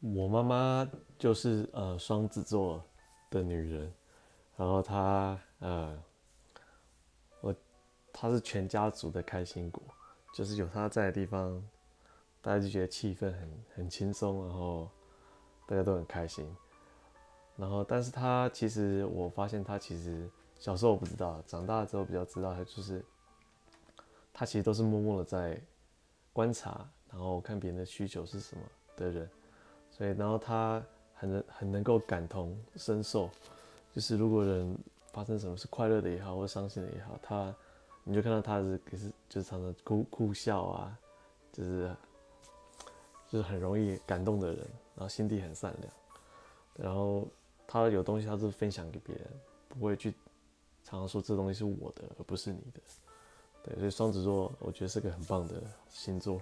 我妈妈就是呃双子座的女人，然后她呃我她是全家族的开心果，就是有她在的地方，大家就觉得气氛很很轻松，然后大家都很开心。然后，但是她其实我发现她其实小时候我不知道，长大之后比较知道，她就是她其实都是默默的在观察，然后看别人的需求是什么的人。所以，然后他很能很能够感同身受，就是如果人发生什么是快乐的也好，或伤心的也好，他你就看到他是也是就是常常哭哭笑啊，就是就是很容易感动的人，然后心地很善良，然后他有东西他是分享给别人，不会去常常说这东西是我的而不是你的，对，所以双子座我觉得是个很棒的星座。